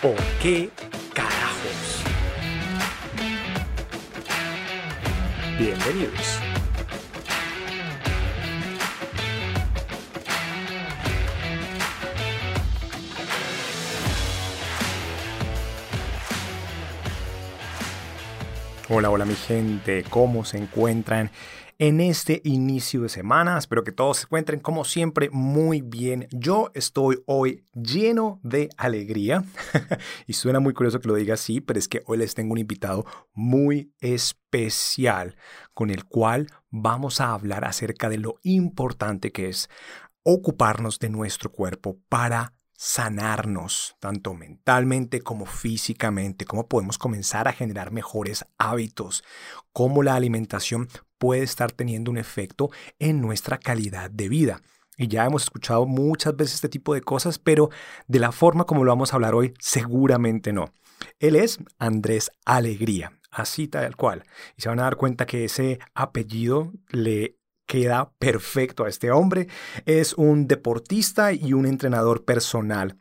¿Por qué carajos? Bienvenidos. Hola, hola mi gente, ¿cómo se encuentran? En este inicio de semana. Espero que todos se encuentren como siempre muy bien. Yo estoy hoy lleno de alegría y suena muy curioso que lo diga así, pero es que hoy les tengo un invitado muy especial con el cual vamos a hablar acerca de lo importante que es ocuparnos de nuestro cuerpo para sanarnos, tanto mentalmente como físicamente, cómo podemos comenzar a generar mejores hábitos, cómo la alimentación puede estar teniendo un efecto en nuestra calidad de vida. Y ya hemos escuchado muchas veces este tipo de cosas, pero de la forma como lo vamos a hablar hoy, seguramente no. Él es Andrés Alegría, así tal cual. Y se van a dar cuenta que ese apellido le queda perfecto a este hombre. Es un deportista y un entrenador personal.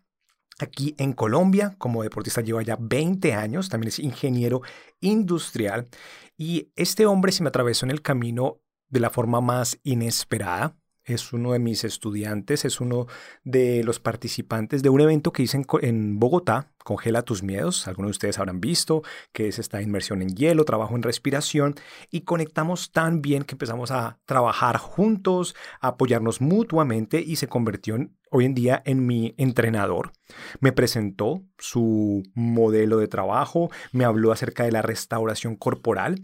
Aquí en Colombia, como deportista lleva ya 20 años, también es ingeniero industrial y este hombre se me atravesó en el camino de la forma más inesperada es uno de mis estudiantes, es uno de los participantes de un evento que hice en, Bogotá, Congela tus miedos, algunos de ustedes habrán visto, que es esta inmersión en hielo, trabajo en respiración, y conectamos tan bien que empezamos a trabajar juntos, a apoyarnos mutuamente y se convirtió hoy en día en mi entrenador. Me presentó su modelo de trabajo, me habló acerca de la restauración corporal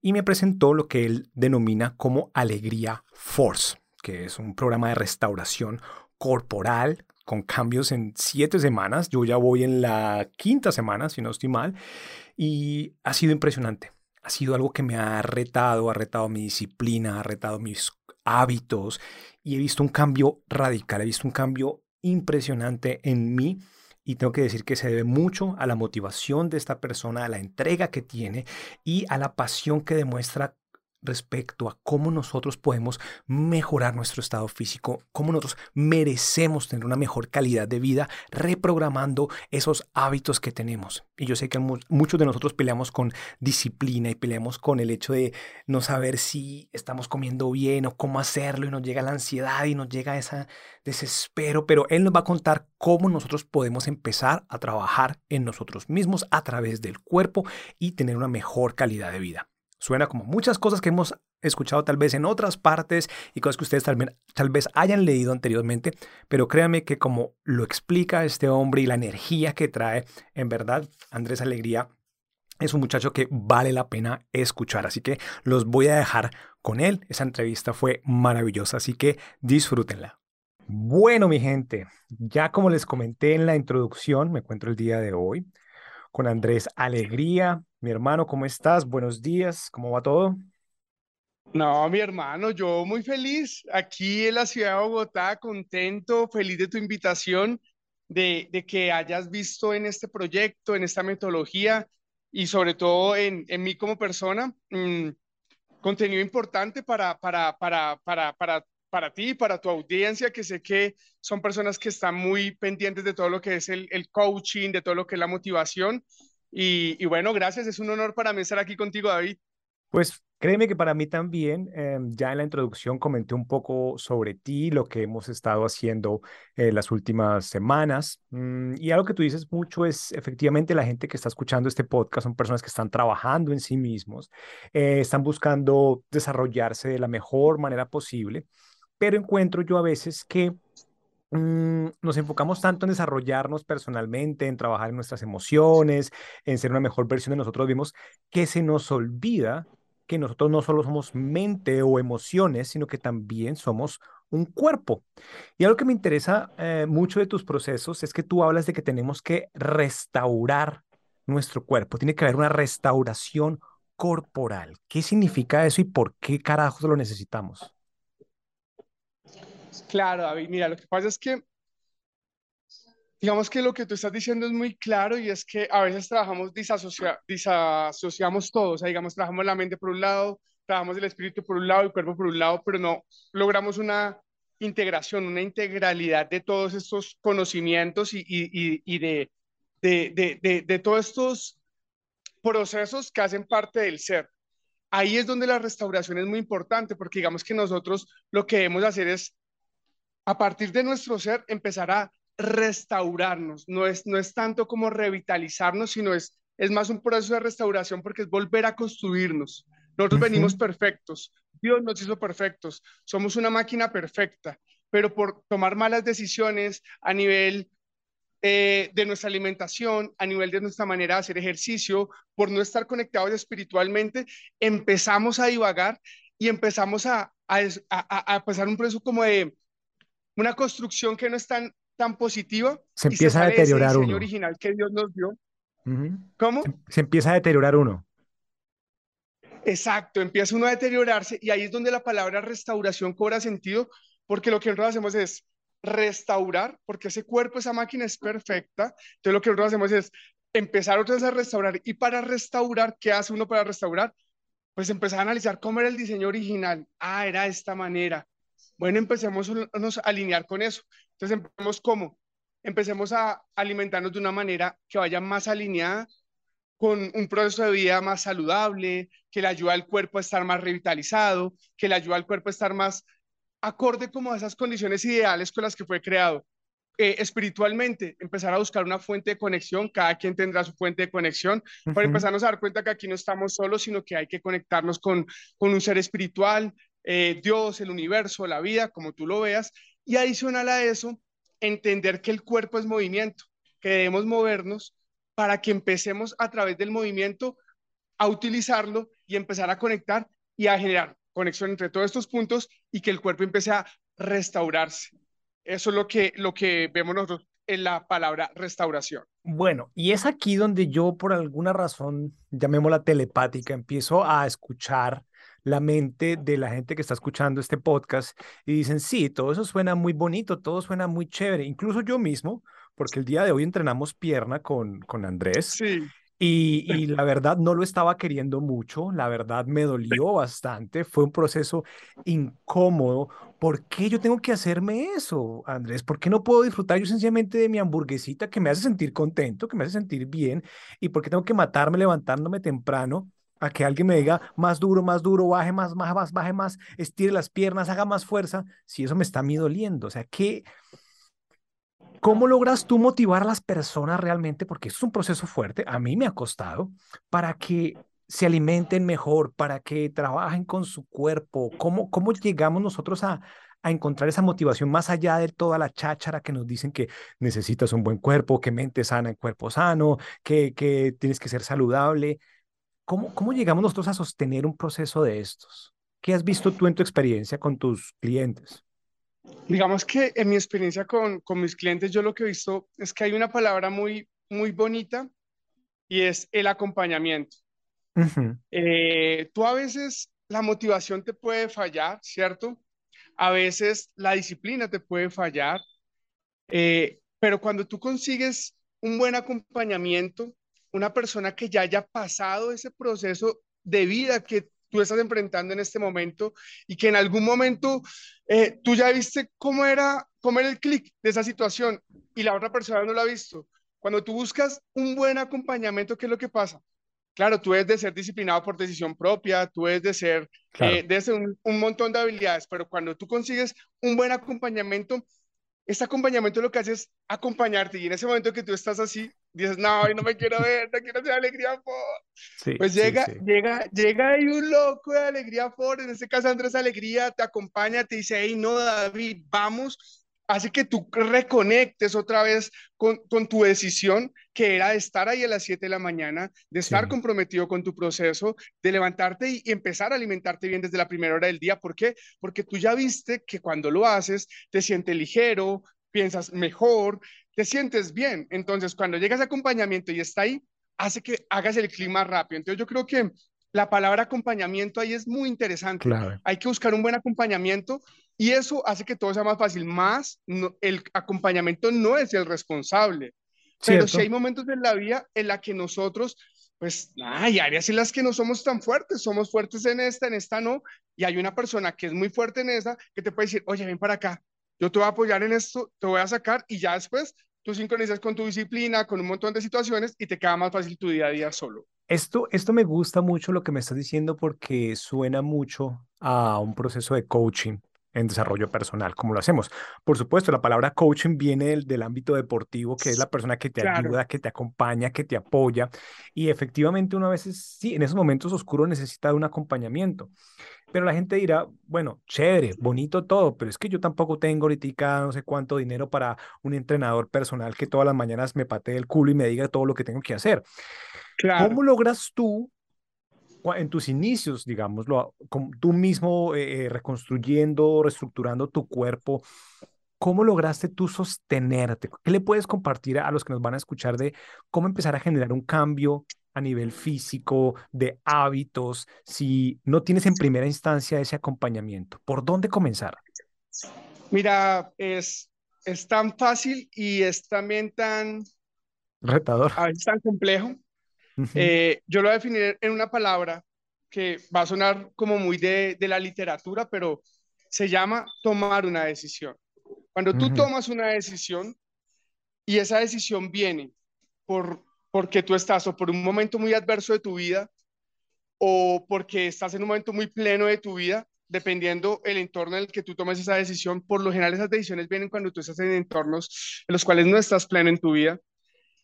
y me presentó lo que él denomina como alegría force que es un programa de restauración corporal con cambios en siete semanas. Yo ya voy en la quinta semana, si no estoy mal, y ha sido impresionante. Ha sido algo que me ha retado, ha retado mi disciplina, ha retado mis hábitos y he visto un cambio radical, he visto un cambio impresionante en mí y tengo que decir que se debe mucho a la motivación de esta persona, a la entrega que tiene y a la pasión que demuestra respecto a cómo nosotros podemos mejorar nuestro estado físico, cómo nosotros merecemos tener una mejor calidad de vida reprogramando esos hábitos que tenemos. Y yo sé que muchos de nosotros peleamos con disciplina y peleamos con el hecho de no saber si estamos comiendo bien o cómo hacerlo y nos llega la ansiedad y nos llega ese desespero, pero él nos va a contar cómo nosotros podemos empezar a trabajar en nosotros mismos a través del cuerpo y tener una mejor calidad de vida. Suena como muchas cosas que hemos escuchado tal vez en otras partes y cosas que ustedes tal, vez hayan leído anteriormente, pero créanme que como lo explica este hombre y la energía que trae, en verdad, Andrés Alegría es un muchacho que vale la pena escuchar. Así que los voy a dejar con él. Esa entrevista fue maravillosa, así que disfrútenla. Bueno, mi gente, ya como les comenté en la introducción, me encuentro el día de hoy con Andrés Alegría. Mi hermano, ¿cómo estás? Buenos días, ¿cómo va todo? No, mi hermano, yo muy feliz aquí en la ciudad de Bogotá, contento, feliz de tu invitación, de, que hayas visto en este proyecto, en esta metodología y sobre todo en, mí como persona, mm, contenido importante para, para, para, para, para para ti, para tu audiencia, que sé que son personas que están muy pendientes de todo lo que es el, coaching, de todo lo que es la motivación. Y, bueno, gracias, es un honor para mí estar aquí contigo, David. Pues créeme que para mí también, em, ya en la introducción comenté un poco sobre ti, lo que hemos estado haciendo eh, las últimas semanas. Mm, y algo que tú dices mucho es, efectivamente, la gente que está escuchando este podcast son personas que están trabajando en sí mismos, eh, están buscando desarrollarse de la mejor manera posible pero encuentro yo a veces que mm, nos enfocamos tanto en desarrollarnos personalmente, en trabajar en nuestras emociones, en ser una mejor versión de nosotros mismos, que se nos olvida que nosotros no solo somos mente o emociones, sino que también somos un cuerpo. Y algo que me interesa eh, mucho de tus procesos es que tú hablas de que tenemos que restaurar nuestro cuerpo, tiene que haber una restauración corporal. ¿Qué significa eso y por qué carajos lo necesitamos? Claro, David, mira, lo que pasa es que, digamos que lo que tú estás diciendo es muy claro y es que a veces trabajamos, disasociamos todo, o sea, digamos, trabajamos la mente por un lado, trabajamos el espíritu por un lado, el cuerpo por un lado, pero no logramos una integración, una integralidad de todos estos conocimientos y, y, y de, de, de, de todos estos procesos que hacen parte del ser. Ahí es donde la restauración es muy importante, porque digamos que nosotros lo que debemos hacer es, a partir de nuestro ser, empezar a restaurarnos. No es, no es tanto como revitalizarnos, sino es, es más un proceso de restauración porque es volver a construirnos. Nosotros venimos perfectos. Dios nos hizo perfectos. Somos una máquina perfecta, pero por tomar malas decisiones a nivel eh, de nuestra alimentación, a nivel de nuestra manera de hacer ejercicio, por no estar conectados espiritualmente, empezamos a divagar y empezamos a, a, pasar un proceso como de una construcción que no es tan, tan positiva. Se empieza a deteriorar uno. original que Dios nos dio. ¿Cómo? se empieza a deteriorar uno. Exacto, empieza uno a deteriorarse y ahí es donde la palabra restauración cobra sentido, porque lo que nosotros hacemos es restaurar, porque ese cuerpo, esa máquina es perfecta. Entonces lo que nosotros hacemos es empezar otra vez a restaurar. Y para restaurar, ¿qué hace uno para restaurar? Pues empezar a analizar cómo era el diseño original. Ah, era de esta manera. Bueno, empecemos a alinear con eso. Entonces empecemos cómo? Empecemos a alimentarnos de una manera que vaya más alineada con un proceso de vida más saludable, que le ayuda al cuerpo a estar más revitalizado, que le ayuda al cuerpo a estar más acorde como a esas condiciones ideales con las que fue creado. Eh, espiritualmente, empezar a buscar una fuente de conexión, cada quien tendrá su fuente de conexión, para empezarnos a dar cuenta que aquí no estamos solos, sino que hay que conectarnos con, con un ser espiritual, eh, Dios, el universo, la vida, como tú lo veas, y adicional a eso, entender que el cuerpo es movimiento, que debemos movernos para que empecemos a través del movimiento a utilizarlo y empezar a conectar y a generar conexión entre todos estos puntos y que el cuerpo empiece a restaurarse. Eso es lo que, lo que vemos nosotros en la palabra restauración. Bueno, y es aquí donde yo por alguna razón, llamémosla telepática, empiezo a escuchar la mente de la gente que está escuchando este podcast y dicen, sí, todo eso suena muy bonito, todo suena muy chévere, incluso yo mismo, porque el día de hoy entrenamos pierna con, con Andrés. Sí. Y, la verdad no lo estaba queriendo mucho, la verdad me dolió bastante, fue un proceso incómodo. ¿Por qué yo tengo que hacerme eso, Andrés? ¿Por qué no puedo disfrutar yo sencillamente de mi hamburguesita que me hace sentir contento, que me hace sentir bien? ¿Y por qué tengo que matarme levantándome temprano a que alguien me diga más duro, más duro, baje más, más, más, baje más, estire las piernas, haga más fuerza, si eso me está a mí doliendo? O sea, ¿qué, ¿Cómo logras tú motivar a las personas realmente? Porque es un proceso fuerte, a mí me ha costado, para que se alimenten mejor, para que trabajen con su cuerpo. ¿Cómo, cómo llegamos nosotros a, a encontrar esa motivación más allá de toda la cháchara que nos dicen que necesitas un buen cuerpo, que mente sana en cuerpo sano, que, que tienes que ser saludable? ¿Cómo, ¿Cómo llegamos nosotros a sostener un proceso de estos? ¿Qué has visto tú en tu experiencia con tus clientes? Digamos que en mi experiencia con, con mis clientes, yo lo que he visto es que hay una palabra muy, muy bonita y es el acompañamiento. Eh, tú a veces la motivación te puede fallar, ¿cierto? A veces la disciplina te puede fallar, eh, pero cuando tú consigues un buen acompañamiento, una persona que ya haya pasado ese proceso de vida que tú estás enfrentando en este momento y que en algún momento eh, tú ya viste cómo era, cómo era el clic de esa situación y la otra persona no lo ha visto. Cuando tú buscas un buen acompañamiento, ¿qué es lo que pasa? Claro, tú debes de ser disciplinado por decisión propia, tú debes de ser, eh, de un, un montón de habilidades, pero cuando tú consigues un buen acompañamiento, este acompañamiento lo que hace es acompañarte y en ese momento que tú estás así, dices, no, no me quiero ver, no quiero hacer alegría por. pues llega, llega, llega ahí un loco de alegría por, en este caso Andrés Alegría, te acompaña, te dice, hey, no, David, vamos, hace que tú reconectes otra vez con, con, tu decisión, que era de estar ahí a las 7 de la mañana, de estar comprometido con tu proceso, de levantarte y, empezar a alimentarte bien desde la primera hora del día. ¿Por qué? Porque tú ya viste que cuando lo haces, te sientes ligero, piensas mejor, te sientes bien. Entonces, cuando llegas a acompañamiento y está ahí, hace que hagas el clima rápido. Entonces, yo creo que la palabra acompañamiento ahí es muy interesante. Hay que buscar un buen acompañamiento y eso hace que todo sea más fácil. Más, el acompañamiento no es el responsable. Pero si hay momentos en la vida en la que nosotros, pues, hay áreas en las que no somos tan fuertes, somos fuertes en esta, en esta no, y hay una persona que es muy fuerte en esa que te puede decir, oye, ven para acá, yo te voy a apoyar en esto, te voy a sacar y ya después tú sincronizas con tu disciplina, con un montón de situaciones y te queda más fácil tu día a día solo. Esto, esto me gusta mucho lo que me estás diciendo porque suena mucho a un proceso de coaching en desarrollo personal, como lo hacemos. Por supuesto, la palabra coaching viene del, del ámbito deportivo, que es la persona que te Claro, ayuda, que te acompaña, que te apoya. Y efectivamente, uno a veces, sí, en esos momentos oscuros necesita de un acompañamiento. Pero la gente dirá, bueno, chévere, bonito todo, pero es que yo tampoco tengo ahorita no sé cuánto dinero para un entrenador personal que todas las mañanas me patee el culo y me diga todo lo que tengo que hacer. claro. ¿Cómo logras tú en tus inicios, digámoslo, tú mismo eh, eh, reconstruyendo, reestructurando tu cuerpo, cómo lograste tú sostenerte? ¿Qué le puedes compartir a los que nos van a escuchar de cómo empezar a generar un cambio a nivel físico, de hábitos, si no tienes en primera instancia ese acompañamiento? ¿Por dónde comenzar? Mira, es, es tan fácil y es también tan, Retador. a veces tan complejo. Eh, yo lo voy a definir en una palabra que va a sonar como muy de, de la literatura, pero se llama tomar una decisión. Cuando tú tomas una decisión y esa decisión viene por, porque tú estás o por un momento muy adverso de tu vida o porque estás en un momento muy pleno de tu vida, dependiendo el entorno en el que tú tomes esa decisión, por lo general esas decisiones vienen cuando tú estás en entornos en los cuales no estás pleno en tu vida.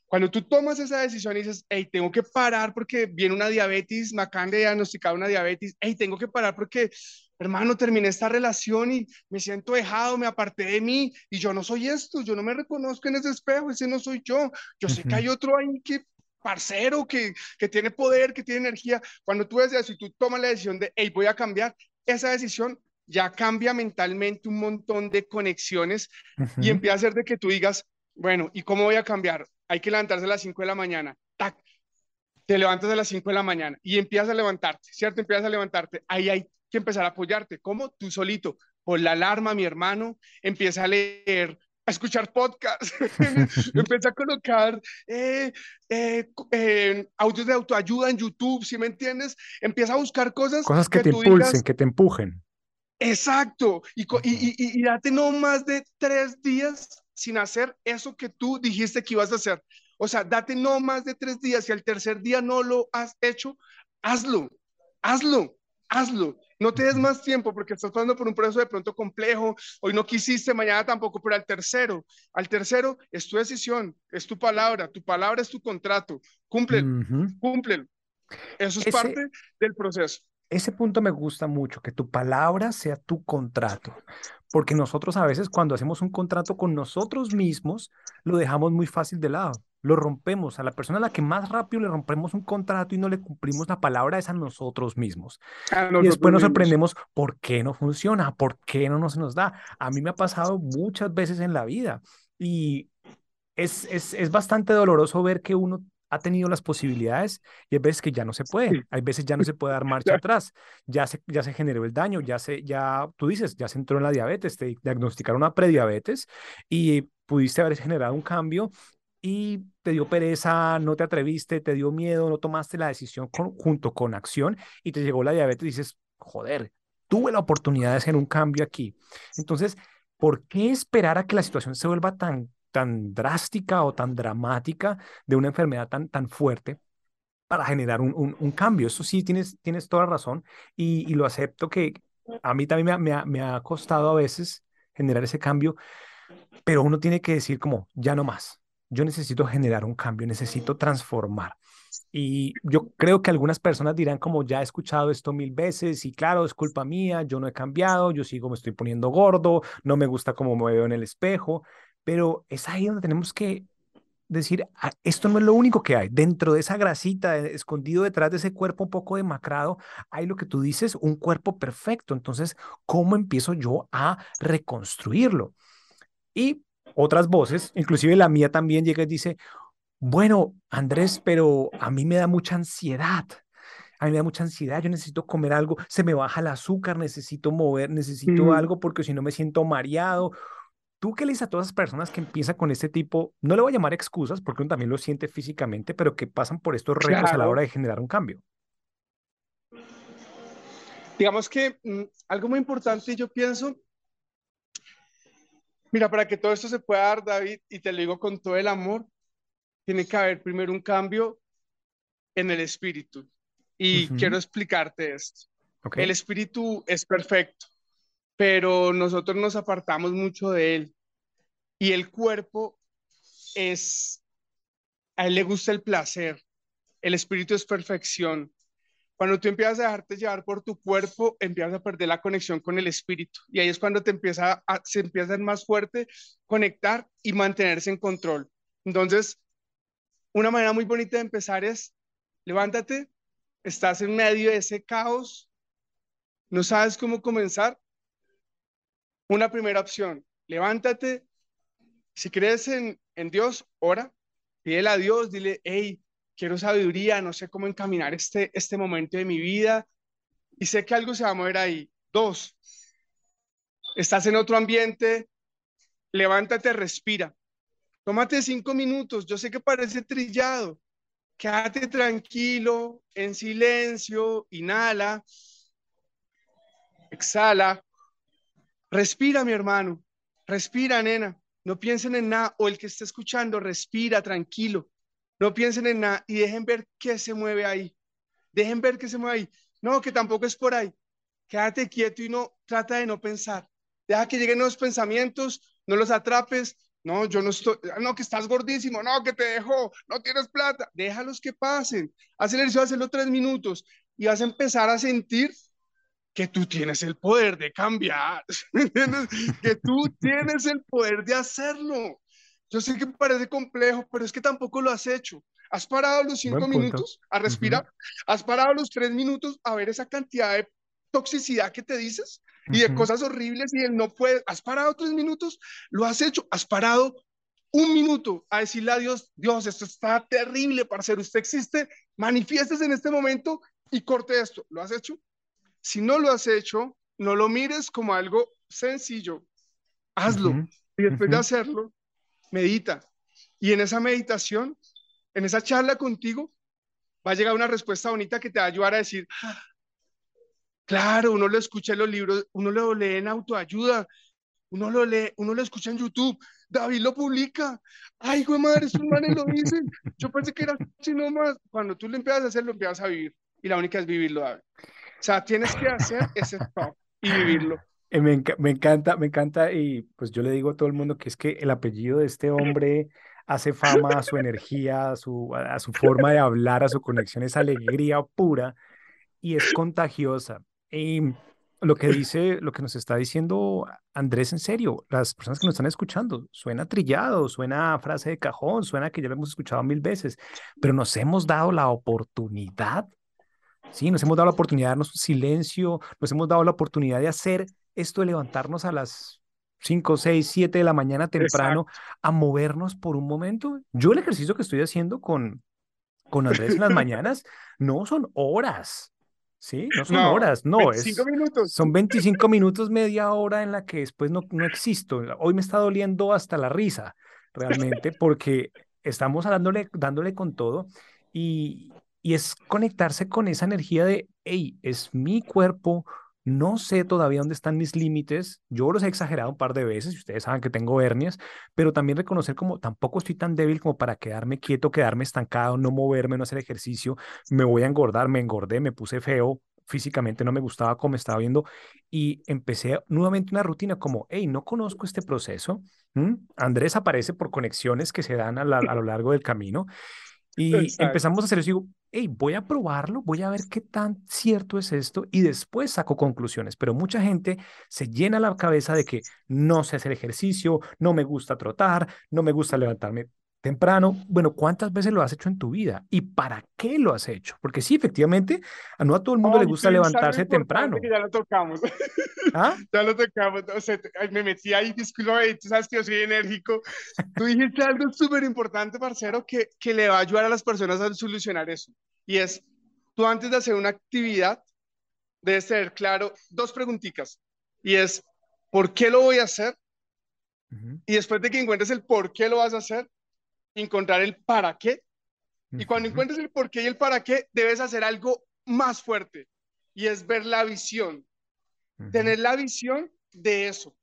Cuando tú tomas esa decisión y dices, hey, tengo que parar porque viene una diabetes, me acaban de diagnosticar una diabetes, hey, tengo que parar porque, hermano, terminé esta relación y me siento dejado, me aparté de mí y yo no soy esto, yo no me reconozco en ese espejo, ese no soy yo. Yo sé que hay otro ahí que, parcero, que, que tiene poder, que tiene energía. Cuando tú ves eso y tú tomas la decisión de, hey, voy a cambiar, esa decisión ya cambia mentalmente un montón de conexiones y empieza a hacer de que tú digas, bueno, ¿y cómo voy a cambiar? Hay que levantarse a las 5 de la mañana. ¡Tac! Te levantas a las 5 de la mañana y empiezas a levantarte, ¿cierto? Empiezas a levantarte. Ahí hay que empezar a apoyarte. ¿Cómo? Tú solito. Con la alarma, mi hermano, empieza a leer, a escuchar podcasts, empieza a colocar eh, eh, eh, audios de autoayuda en YouTube, ¿sí me entiendes? Empieza a buscar cosas Cosas que que te tú impulsen, digas, que te empujen. Exacto. Y- y date no más de tres días sin hacer eso que tú dijiste que ibas a hacer. O sea, date no más de tres días. Si al tercer día no lo has hecho, hazlo, hazlo, hazlo. No te des más tiempo porque estás pasando por un proceso de pronto complejo. Hoy no quisiste, mañana tampoco, pero al tercero, al tercero es tu decisión, es tu palabra. Tu palabra es tu contrato. Cúmplelo, Ujú. cúmplelo. Eso es Ese, parte del proceso. Ese punto me gusta mucho, que tu palabra sea tu contrato, porque nosotros a veces cuando hacemos un contrato con nosotros mismos, lo dejamos muy fácil de lado, lo rompemos. A la persona a la que más rápido le rompemos un contrato y no le cumplimos la palabra es a nosotros mismos. A Y después nosotros nos sorprendemos por qué no funciona, por qué no nos nos da. A mí me ha pasado muchas veces en la vida y es, es, es bastante doloroso ver que uno ha tenido las posibilidades y hay veces que ya no se puede, hay veces ya no se puede dar marcha atrás, ya se, ya se generó el daño, ya se, ya, tú dices, ya se entró en la diabetes, te diagnosticaron una prediabetes y pudiste haber generado un cambio y te dio pereza, no te atreviste, te dio miedo, no tomaste la decisión junto con acción y te llegó la diabetes y dices, joder, tuve la oportunidad de hacer un cambio aquí. Entonces, ¿por qué esperar a que la situación se vuelva tan, tan drástica o tan dramática de una enfermedad tan, tan fuerte para generar un, un- cambio? Eso sí, tienes, tienes toda razón y, y lo acepto que a mí también me ha, me ha- me ha costado a veces generar ese cambio, pero uno tiene que decir como, ya no más. Yo necesito generar un cambio, necesito transformar. Y yo creo que algunas personas dirán como ya he escuchado esto mil veces y claro, es culpa mía, yo no he cambiado, yo sigo me estoy poniendo gordo, no me gusta cómo me veo en el espejo, pero es ahí donde tenemos que decir, "Ah, esto no es lo único que hay. Dentro de esa grasita, eh, escondido detrás de ese cuerpo un poco demacrado, hay lo que tú dices, un cuerpo perfecto. Entonces, ¿cómo empiezo yo a reconstruirlo? Y otras voces, inclusive la mía también llega y dice, bueno, Andrés, pero a mí me da mucha ansiedad. A mí me da mucha ansiedad, yo necesito comer algo, se me baja el azúcar, necesito mover, necesito Mm, algo porque si no me siento mareado. ¿Tú qué le dices a todas esas personas que empiezan con este tipo, no le voy a llamar excusas porque uno también lo siente físicamente, pero que pasan por estos retos a la hora de generar un cambio? Digamos que mm, algo muy importante, yo pienso, Mira, para que todo esto se pueda dar, David, y te lo digo con todo el amor, tiene que haber primero un cambio en el espíritu. Y quiero explicarte esto. El espíritu es perfecto, pero nosotros nos apartamos mucho de él. Y el cuerpo es, a él le gusta el placer. El espíritu es perfección. Cuando tú empiezas a dejarte llevar por tu cuerpo, empiezas a perder la conexión con el espíritu. Y ahí es cuando te empieza a, se más fuerte conectar y mantenerse en control. Entonces, una manera muy bonita de empezar es, levántate, estás en medio de ese caos, no sabes cómo comenzar. Una primera opción, levántate. Si crees en, en Dios, ora, pídele a Dios, dile, hey, quiero sabiduría, no sé cómo encaminar este, este momento de mi vida y sé que algo se va a mover ahí. Dos, estás en otro ambiente, levántate, respira. Tómate cinco minutos, yo sé que parece trillado. Quédate tranquilo, en silencio, inhala, exhala. Respira, mi hermano, respira, nena. No piensen en nada, o el que esté escuchando, respira, tranquilo. No piensen en nada y dejen ver qué se mueve ahí. Dejen ver qué se mueve ahí. No, que tampoco es por ahí. Quédate quieto y no trata de no pensar. Deja que lleguen los pensamientos, no los atrapes. No, yo no estoy, no, que estás gordísimo, no, que te dejó, no tienes plata. Déjalos que pasen. Haz el ejercicio, hacerlo tres minutos y vas a empezar a sentir que tú tienes el poder de cambiar, que tú tienes el poder de hacerlo. Yo sé que parece complejo, pero es que tampoco lo has hecho. Has parado los cinco minutos a respirar, has parado los tres minutos a ver esa cantidad de toxicidad que te dices y de cosas horribles y él no puede. Has parado tres minutos, lo has hecho, has parado un minuto a decirle a Dios, Dios, esto está terrible, parcero, usted existe, manifiestes en este momento y corte esto. ¿Lo has hecho? Si no lo has hecho, no lo mires como algo sencillo, hazlo. Y después de hacerlo, medita. Y en esa meditación, en esa charla contigo, va a llegar una respuesta bonita que te va a ayudar a decir, ah, claro, uno lo escucha en los libros, uno lo lee en autoayuda, uno lo lee, uno lo escucha en YouTube, David lo publica, ay, güey, madre, estos manes lo dicen, yo pensé que era así nomás, cuando tú lo empiezas a hacer, lo empiezas a vivir, y la única es vivirlo, David. O sea, tienes que hacer ese stop y vivirlo. Eh, me, encanta, me encanta y pues yo le digo a todo el mundo que es que el apellido de este hombre hace fama a su energía, a su, a su forma de hablar, a su conexión, es alegría pura y es contagiosa. Y lo que dice, lo que nos está diciendo Andrés, en serio, las personas que nos están escuchando, suena trillado, suena frase de cajón, suena que ya lo hemos escuchado mil veces, pero nos hemos dado la oportunidad, sí, nos hemos dado la oportunidad de darnos silencio, nos hemos dado la oportunidad de hacer esto de levantarnos a las 5, 6, 7 de la mañana temprano a movernos por un momento. Yo el ejercicio que estoy haciendo con, con Andrés en las mañanas no son horas. Sí, no son horas, no, 25 es, minutos. son 25 minutos, media hora en la que después no, no existo. Hoy me está doliendo hasta la risa, realmente, porque estamos dándole, dándole con todo y, y es conectarse con esa energía de, hey, es mi cuerpo, no sé todavía dónde están mis límites. Yo los he exagerado un par de veces y ustedes saben que tengo hernias, pero también reconocer como tampoco estoy tan débil como para quedarme quieto, quedarme estancado, no moverme, no hacer ejercicio. Me voy a engordar, me engordé, me puse feo, físicamente no me gustaba cómo estaba viendo y empecé nuevamente una rutina como, hey, no conozco este proceso. Andrés aparece por conexiones que se dan a lo largo del camino y empezamos a hacer eso y digo, hey, voy a probarlo, voy a ver qué tan cierto es esto y después saco conclusiones. Pero mucha gente se llena la cabeza de que no sé hacer ejercicio, no me gusta trotar, no me gusta levantarme temprano. Bueno, ¿cuántas veces lo has hecho en tu vida? ¿Y para qué lo has hecho? Porque sí, efectivamente, a no a todo el mundo le gusta levantarse temprano. ya lo tocamos. ¿Ah? ya lo tocamos. O sea, me metí ahí, disculpa, tú sabes que yo soy enérgico. Tú dijiste algo súper importante, parcero, que, que le va a ayudar a las personas a solucionar eso. Y es, tú antes de hacer una actividad, debes tener claro dos preguntitas. Y es, ¿por qué lo voy a hacer? Y después de que encuentres el por qué lo vas a hacer, encontrar el para qué. Y cuando encuentres el por qué y el para qué, debes hacer algo más fuerte y es ver la visión. Tener la visión de eso.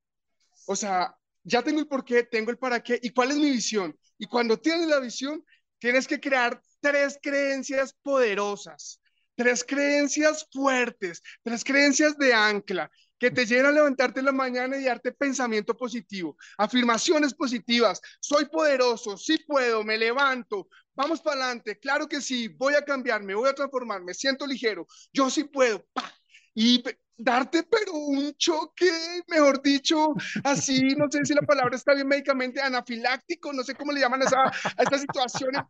O sea, ya tengo el por qué, tengo el para qué y cuál es mi visión. Y cuando tienes la visión, tienes que crear tres creencias poderosas, tres creencias fuertes, tres creencias de ancla que te lleven a levantarte en la mañana y darte pensamiento positivo, afirmaciones positivas. Soy poderoso, sí puedo, me levanto, vamos para adelante, claro que sí, voy a cambiar, me voy a transformar, me siento ligero, yo sí puedo. Y darte, pero un choque, mejor dicho, así, no sé si la palabra está bien médicamente, anafiláctico, no sé cómo le llaman a, esa, a estas situaciones,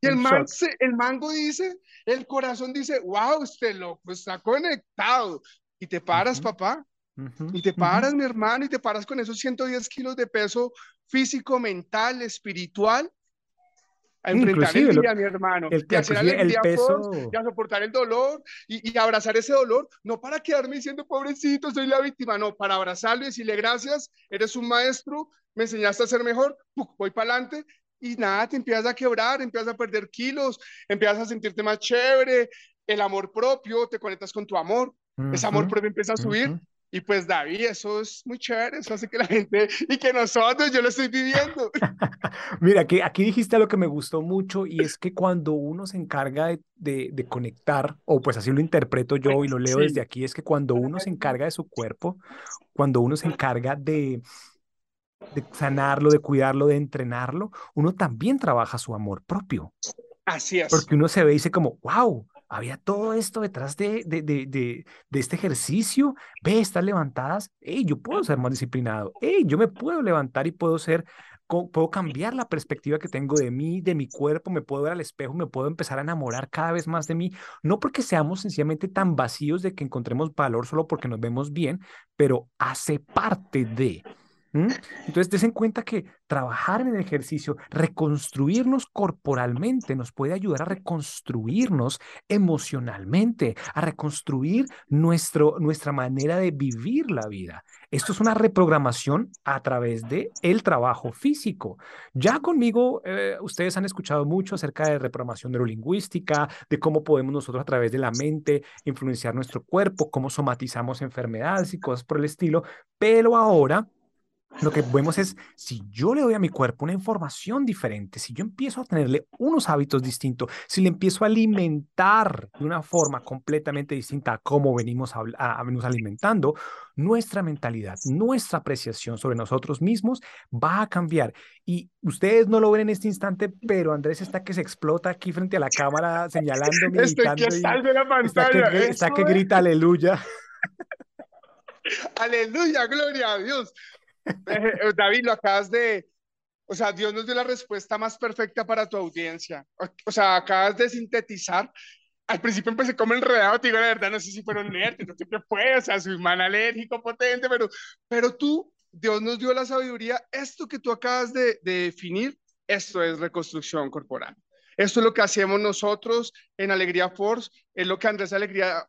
y el, man el mango dice, el corazón dice, wow, este loco está conectado, y te paras, papá, y te paras, mi hermano, y te paras con esos 110 kilos de peso físico, mental, espiritual, a enfrentar el día, mi hermano, el, y hacer el peso... y a soportar el dolor y, y, abrazar ese dolor, no para quedarme diciendo, pobrecito, soy la víctima, no, para abrazarlo y decirle gracias, eres un maestro, me enseñaste a ser mejor, voy para adelante y nada, te empiezas a quebrar, empiezas a perder kilos, empiezas a sentirte más chévere, el amor propio, te conectas con tu amor, ese amor propio empieza a subir. Y pues David, eso es muy chévere, eso hace que la gente y que nosotros, yo lo estoy viviendo. Mira, aquí, aquí dijiste algo que me gustó mucho y es que cuando uno se encarga de, de, conectar, o pues así lo interpreto yo y lo leo desde aquí, es que cuando uno se encarga de su cuerpo, cuando uno se encarga de, de sanarlo, de cuidarlo, de entrenarlo, uno también trabaja su amor propio. Así es. Porque uno se ve y dice como, wow, había todo esto detrás de, de, de, de, este ejercicio. Ve, estas levantadas. Hey, yo puedo ser más disciplinado. Hey, yo me puedo levantar y puedo ser, puedo cambiar la perspectiva que tengo de mí, de mi cuerpo. Me puedo ver al espejo, me puedo empezar a enamorar cada vez más de mí. No porque seamos sencillamente tan vacíos de que encontremos valor solo porque nos vemos bien, pero hace parte de. Entonces, des en cuenta que trabajar en el ejercicio, reconstruirnos corporalmente, nos puede ayudar a reconstruirnos emocionalmente, a reconstruir nuestro, nuestra manera de vivir la vida. Esto es una reprogramación a través de el trabajo físico. Ya conmigo, eh, ustedes han escuchado mucho acerca de reprogramación neurolingüística, de cómo podemos nosotros a través de la mente influenciar nuestro cuerpo, cómo somatizamos enfermedades y cosas por el estilo, pero ahora lo que vemos es, si yo le doy a mi cuerpo una información diferente, si yo empiezo a tenerle unos hábitos distintos, si le empiezo a alimentar de una forma completamente distinta a cómo venimos, a, a, venimos alimentando, nuestra mentalidad, nuestra apreciación sobre nosotros mismos va a cambiar. Y ustedes no lo ven en este instante, pero Andrés está que se explota aquí frente a la cámara señalando, Estoy que de la pantalla. Está que, está que grita aleluya. Aleluya, gloria a Dios. Eh, David, lo acabas de, o sea, Dios nos dio la respuesta más perfecta para tu audiencia. O sea, acabas de sintetizar. Al principio empecé como enredado, te digo la verdad, no sé si fueron nerds, no qué fue, o sea, soy man alérgico potente, pero, pero tú, Dios nos dio la sabiduría. Esto que tú acabas de, de definir, esto es reconstrucción corporal. Esto es lo que hacemos nosotros en Alegría Force, es lo que Andrés Alegría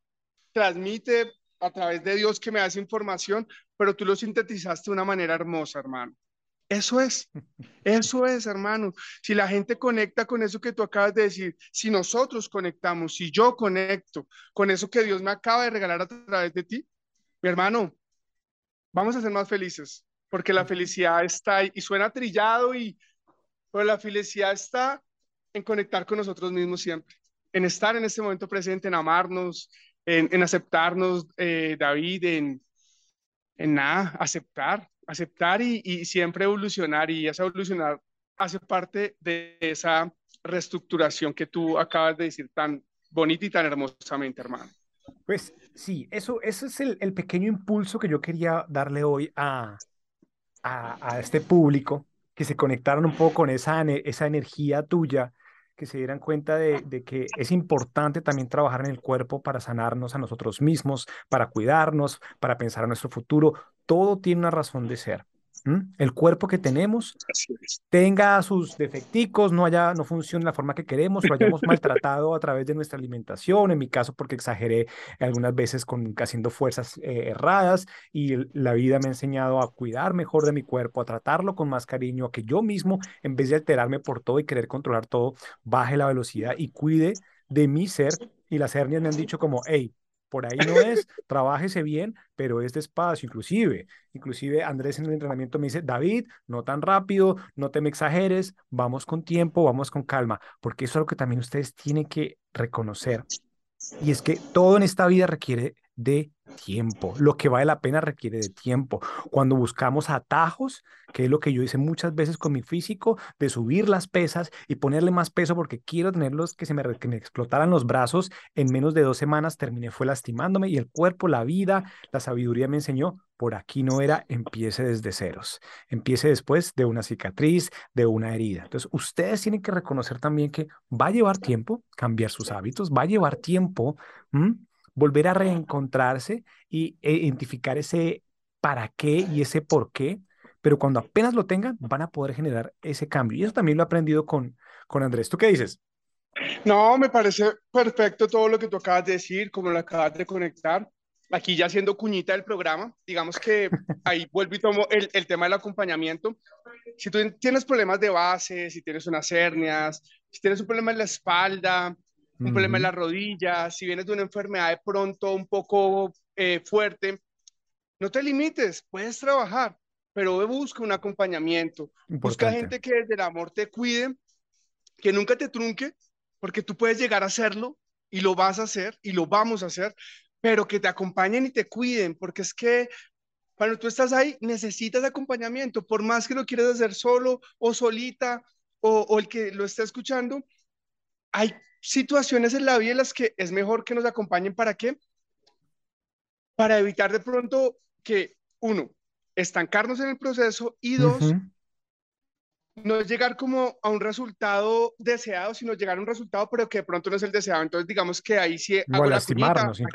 transmite a través de Dios que me das información, pero tú lo sintetizaste de una manera hermosa, hermano. Eso es, eso es, hermano. Si la gente conecta con eso que tú acabas de decir, si nosotros conectamos, si yo conecto con eso que Dios me acaba de regalar a través de ti, mi hermano, vamos a ser más felices, porque la felicidad está ahí y suena trillado y, pero la felicidad está en conectar con nosotros mismos siempre, en estar en este momento presente, en amarnos, en, aceptarnos, eh, David, en, en nada, aceptar, aceptar y, siempre evolucionar y esa evolucionar hace parte de esa reestructuración que tú acabas de decir tan bonita y tan hermosamente, hermano. Pues sí, eso, eso es el, el pequeño impulso que yo quería darle hoy a, a, a, este público, que se conectaron un poco con esa, esa energía tuya que se dieran cuenta de, que es importante también trabajar en el cuerpo para sanarnos a nosotros mismos, para cuidarnos, para pensar en nuestro futuro. Todo tiene una razón de ser. El cuerpo que tenemos tenga sus defecticos, no haya, no funcione de la forma que queremos, lo hayamos maltratado a través de nuestra alimentación, en mi caso porque exageré algunas veces con haciendo fuerzas eh, erradas y la vida me ha enseñado a cuidar mejor de mi cuerpo, a tratarlo con más cariño, a que yo mismo, en vez de alterarme por todo y querer controlar todo, baje la velocidad y cuide de mi ser. Y las hernias me han dicho como, hey, por ahí no es, trabájese bien, pero es despacio, inclusive, inclusive Andrés en el entrenamiento me dice, David, no tan rápido, no te me exageres, vamos con tiempo, vamos con calma, porque eso es algo que también ustedes tienen que reconocer. Y es que todo en esta vida requiere de tiempo. Lo que vale la pena requiere de tiempo. Cuando buscamos atajos, que es lo que yo hice muchas veces con mi físico, de subir las pesas y ponerle más peso porque quiero tenerlos que se me, que me explotaran los brazos, en menos de dos semanas terminé fue lastimándome y el cuerpo, la vida, la sabiduría me enseñó, por aquí no era, empiece desde ceros, empiece después de una cicatriz, de una herida. Entonces, ustedes tienen que reconocer también que va a llevar tiempo cambiar sus hábitos, va a llevar tiempo volver a reencontrarse y e identificar ese para qué y ese por qué, pero cuando apenas lo tengan, van a poder generar ese cambio. Y eso también lo he aprendido con, con Andrés. ¿Tú qué dices? No, me parece perfecto todo lo que tú acabas de decir, como lo acabas de conectar. Aquí ya siendo cuñita del programa, digamos que ahí vuelvo y tomo el, el tema del acompañamiento. Si tú tienes problemas de base, si tienes unas hernias, si tienes un problema en la espalda, un problema en la rodilla, si vienes de una enfermedad de pronto un poco eh, fuerte, no te limites, puedes trabajar, pero busca un acompañamiento. Busca gente que desde el amor te cuide, que nunca te trunque, porque tú puedes llegar a hacerlo y lo vas a hacer y lo vamos a hacer, pero que te acompañen y te cuiden, porque es que cuando tú estás ahí necesitas acompañamiento, por más que lo quieras hacer solo o solita o, o el que lo esté escuchando, hay situaciones en la vida en las que es mejor que nos acompañen para qué? Para evitar de pronto que, uno, estancarnos en el proceso y dos, no llegar como a un resultado deseado, sino llegar a un resultado, pero que de pronto no es el deseado. Entonces, digamos que ahí sí, hago la aquí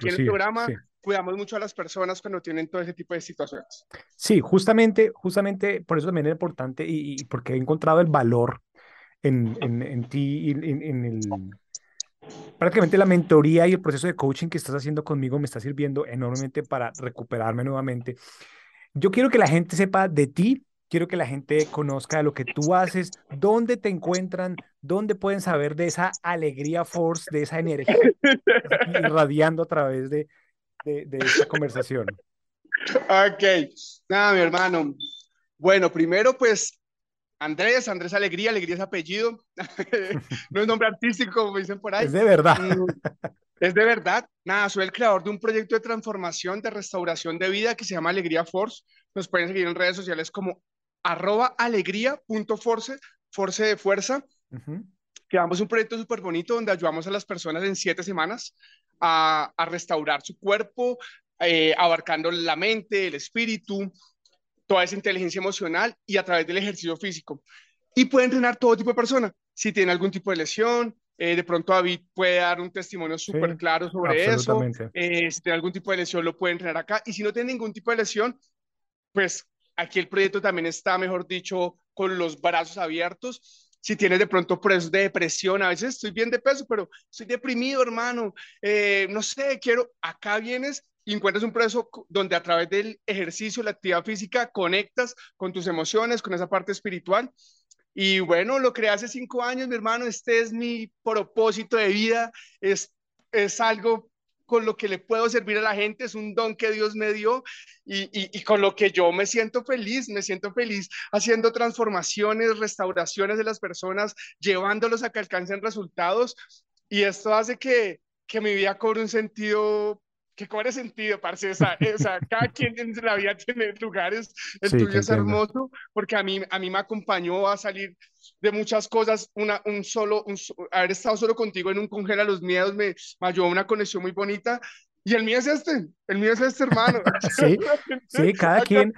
en el programa, cuidamos mucho a las personas cuando tienen todo ese tipo de situaciones. Sí, justamente, justamente por eso también es importante y, porque he encontrado el valor en, en, en ti, en, en el prácticamente la mentoría y el proceso de coaching que estás haciendo conmigo me está sirviendo enormemente para recuperarme nuevamente. Yo quiero que la gente sepa de ti, quiero que la gente conozca lo que tú haces, dónde te encuentran, dónde pueden saber de esa alegría force, de esa energía irradiando a través de, esta conversación. Ok, nada, mi hermano. Bueno, primero pues Andrés, Andrés Alegría, Alegría es apellido, no es nombre artístico como dicen por ahí. Es de verdad. Mm, es de verdad. Nada, soy el creador de un proyecto de transformación, de restauración de vida que se llama Alegría Force. Nos pueden seguir en redes sociales como arroba alegría.force, force de fuerza. Creamos un proyecto súper bonito donde ayudamos a las personas en siete semanas a, restaurar su cuerpo, eh, abarcando la mente, el espíritu, toda esa inteligencia emocional y a través del ejercicio físico. Y puede entrenar todo tipo de persona. Si tiene algún tipo de lesión, eh, de pronto David puede dar un testimonio súper claro sobre eso. Eh, si tiene algún tipo de lesión, lo puede entrenar acá. Y si no tiene ningún tipo de lesión, pues aquí el proyecto también está, mejor dicho, con los brazos abiertos. Si tienes de pronto procesos de depresión, a veces estoy bien de peso, pero estoy deprimido, hermano. Eh, no sé, quiero, acá vienes y encuentras un proceso donde a través del ejercicio, la actividad física, conectas con tus emociones, con esa parte espiritual. Y bueno, lo creé hace cinco años, mi hermano, este es mi propósito de vida, es, es algo con lo que le puedo servir a la gente, es un don que Dios me dio y, y, y, con lo que yo me siento feliz, me siento feliz haciendo transformaciones, restauraciones de las personas, llevándolos a que alcancen resultados y esto hace que, que mi vida cobre un sentido que cobre sentido, parce. O sea, o sea, cada quien en la vida tiene lugares. El tuyo es hermoso porque a mí, a mí me acompañó a salir de muchas cosas. Una, un solo, un, haber estado solo contigo en un congela los miedos me, me ayudó a una conexión muy bonita. Y el mío es este, el mío es este hermano. sí, sí, cada quien,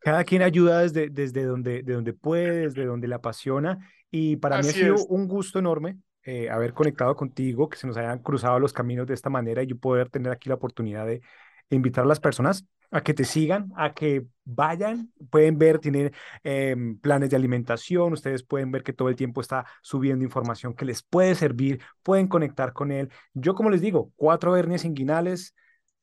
cada quien ayuda desde, desde donde, de donde puede, desde donde le apasiona. Y para mí ha sido un gusto enorme eh, haber conectado contigo, que se nos hayan cruzado los caminos de esta manera y yo poder tener aquí la oportunidad de invitar a las personas a que te sigan, a que vayan, pueden ver, tienen em, planes de alimentación, ustedes pueden ver que todo el tiempo está subiendo información que les puede servir, pueden conectar con él. Yo, como les digo, cuatro hernias inguinales,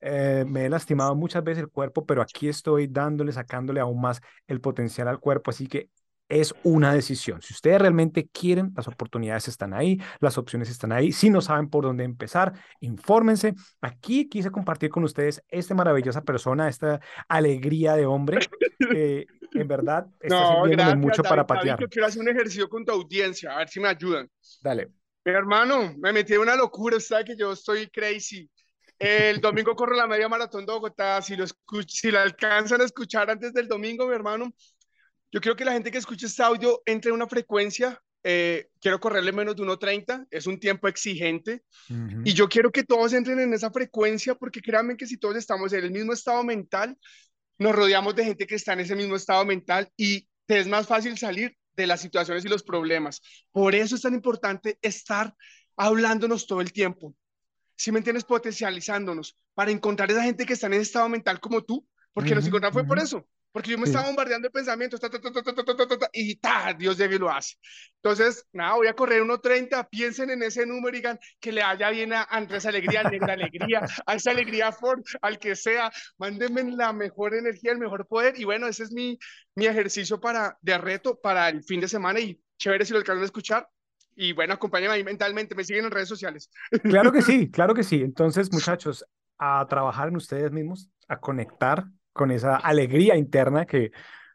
eh, me he lastimado muchas veces el cuerpo, pero aquí estoy dándole, sacándole aún más el potencial al cuerpo, así que es una decisión. Si ustedes realmente quieren, las oportunidades están ahí, las opciones están ahí. Si no saben por dónde empezar, infórmense. Aquí quise compartir con ustedes esta maravillosa persona, esta alegría de hombre que en verdad está no, mucho para patear. yo quiero hacer un ejercicio con tu audiencia, a ver si me ayudan. Dale. Mi hermano, me metí en una locura, sabe que yo estoy crazy. El domingo corro la media maratón de Bogotá. Si lo, si lo alcanzan a escuchar antes del domingo, mi hermano, yo quiero que la gente que escuche este audio entre en una frecuencia. Eh, quiero correrle menos de 1.30, es un tiempo exigente. Y yo quiero que todos entren en esa frecuencia porque créanme que si todos estamos en el mismo estado mental, nos rodeamos de gente que está en ese mismo estado mental y te es más fácil salir de las situaciones y los problemas. Por eso es tan importante estar hablándonos todo el tiempo. Si me entiendes, potencializándonos para encontrar esa gente que está en ese estado mental como tú, porque nos encontramos fue por eso, porque yo me estaba bombardeando de pensamientos, y ta, Dios llega y lo hace. Entonces, nada, voy a correr 1.30, piensen en ese número y digan que le haya bien a Andrés Alegría, al Negra Alegría, a esa Alegría Ford, al que sea, mándenme la mejor energía, el mejor poder, y bueno, ese es mi, mi ejercicio para, de reto para el fin de semana, y chévere si lo alcanzan a escuchar, y bueno, acompáñenme ahí mentalmente, me siguen en redes sociales. Claro que sí, claro que sí. Entonces, muchachos, a trabajar en ustedes mismos, a conectar con esa alegría interna que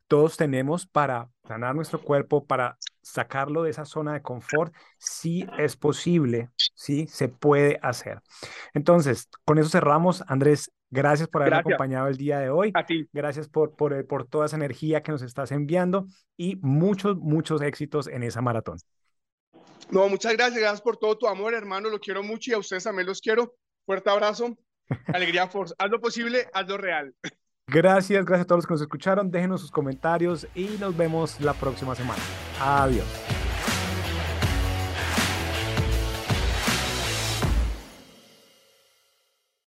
todos tenemos para sanar nuestro cuerpo, para sacarlo de esa zona de confort, sí es posible, sí se puede hacer. Entonces, con eso cerramos. Andrés, gracias por haberme acompañado el día de hoy. A ti. Gracias por, por, eh, por toda esa energía que nos estás enviando y muchos, muchos éxitos en esa maratón. No, muchas gracias, gracias por todo tu amor, hermano, lo quiero mucho y a ustedes también los quiero. Fuerte abrazo, alegría, force. Haz lo posible, haz lo real. Gracias, gracias a todos los que nos escucharon. Déjenos sus comentarios y nos vemos la próxima semana. Adiós.